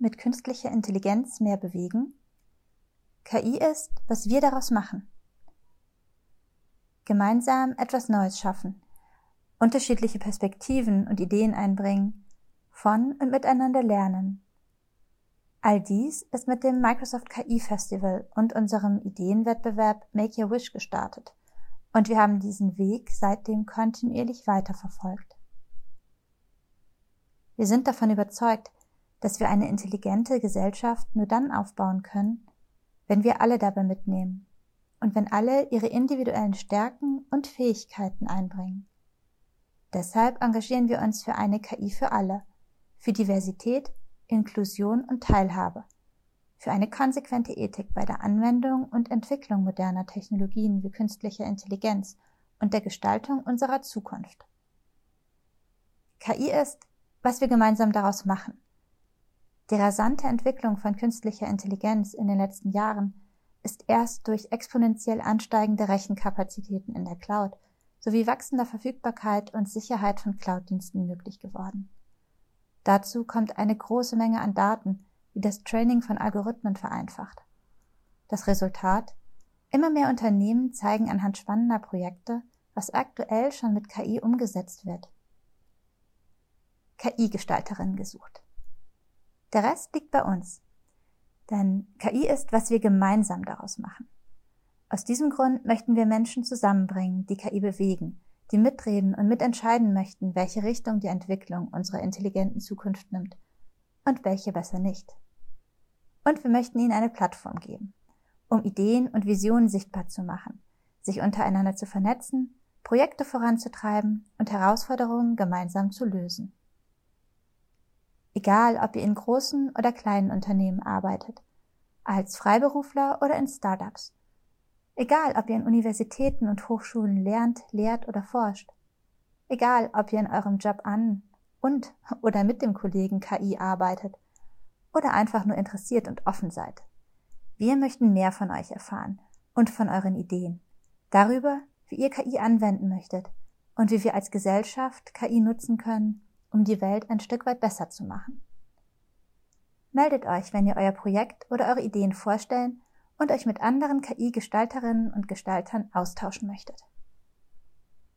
mit künstlicher Intelligenz mehr bewegen? KI ist, was wir daraus machen. Gemeinsam etwas Neues schaffen, unterschiedliche Perspektiven und Ideen einbringen, von und miteinander lernen. All dies ist mit dem Microsoft KI Festival und unserem Ideenwettbewerb Make Your Wish gestartet. Und wir haben diesen Weg seitdem kontinuierlich weiterverfolgt. Wir sind davon überzeugt, dass wir eine intelligente Gesellschaft nur dann aufbauen können, wenn wir alle dabei mitnehmen und wenn alle ihre individuellen Stärken und Fähigkeiten einbringen. Deshalb engagieren wir uns für eine KI für alle, für Diversität, Inklusion und Teilhabe, für eine konsequente Ethik bei der Anwendung und Entwicklung moderner Technologien wie künstlicher Intelligenz und der Gestaltung unserer Zukunft. KI ist, was wir gemeinsam daraus machen. Die rasante Entwicklung von künstlicher Intelligenz in den letzten Jahren ist erst durch exponentiell ansteigende Rechenkapazitäten in der Cloud sowie wachsender Verfügbarkeit und Sicherheit von Cloud-Diensten möglich geworden. Dazu kommt eine große Menge an Daten, die das Training von Algorithmen vereinfacht. Das Resultat? Immer mehr Unternehmen zeigen anhand spannender Projekte, was aktuell schon mit KI umgesetzt wird. KI-Gestalterin gesucht. Der Rest liegt bei uns. Denn KI ist, was wir gemeinsam daraus machen. Aus diesem Grund möchten wir Menschen zusammenbringen, die KI bewegen, die mitreden und mitentscheiden möchten, welche Richtung die Entwicklung unserer intelligenten Zukunft nimmt und welche besser nicht. Und wir möchten ihnen eine Plattform geben, um Ideen und Visionen sichtbar zu machen, sich untereinander zu vernetzen, Projekte voranzutreiben und Herausforderungen gemeinsam zu lösen. Egal, ob ihr in großen oder kleinen Unternehmen arbeitet, als Freiberufler oder in Startups. Egal, ob ihr in Universitäten und Hochschulen lernt, lehrt oder forscht. Egal, ob ihr in eurem Job an und oder mit dem Kollegen KI arbeitet oder einfach nur interessiert und offen seid. Wir möchten mehr von euch erfahren und von euren Ideen. Darüber, wie ihr KI anwenden möchtet und wie wir als Gesellschaft KI nutzen können, um die Welt ein Stück weit besser zu machen. Meldet euch, wenn ihr euer Projekt oder eure Ideen vorstellen und euch mit anderen KI-Gestalterinnen und Gestaltern austauschen möchtet.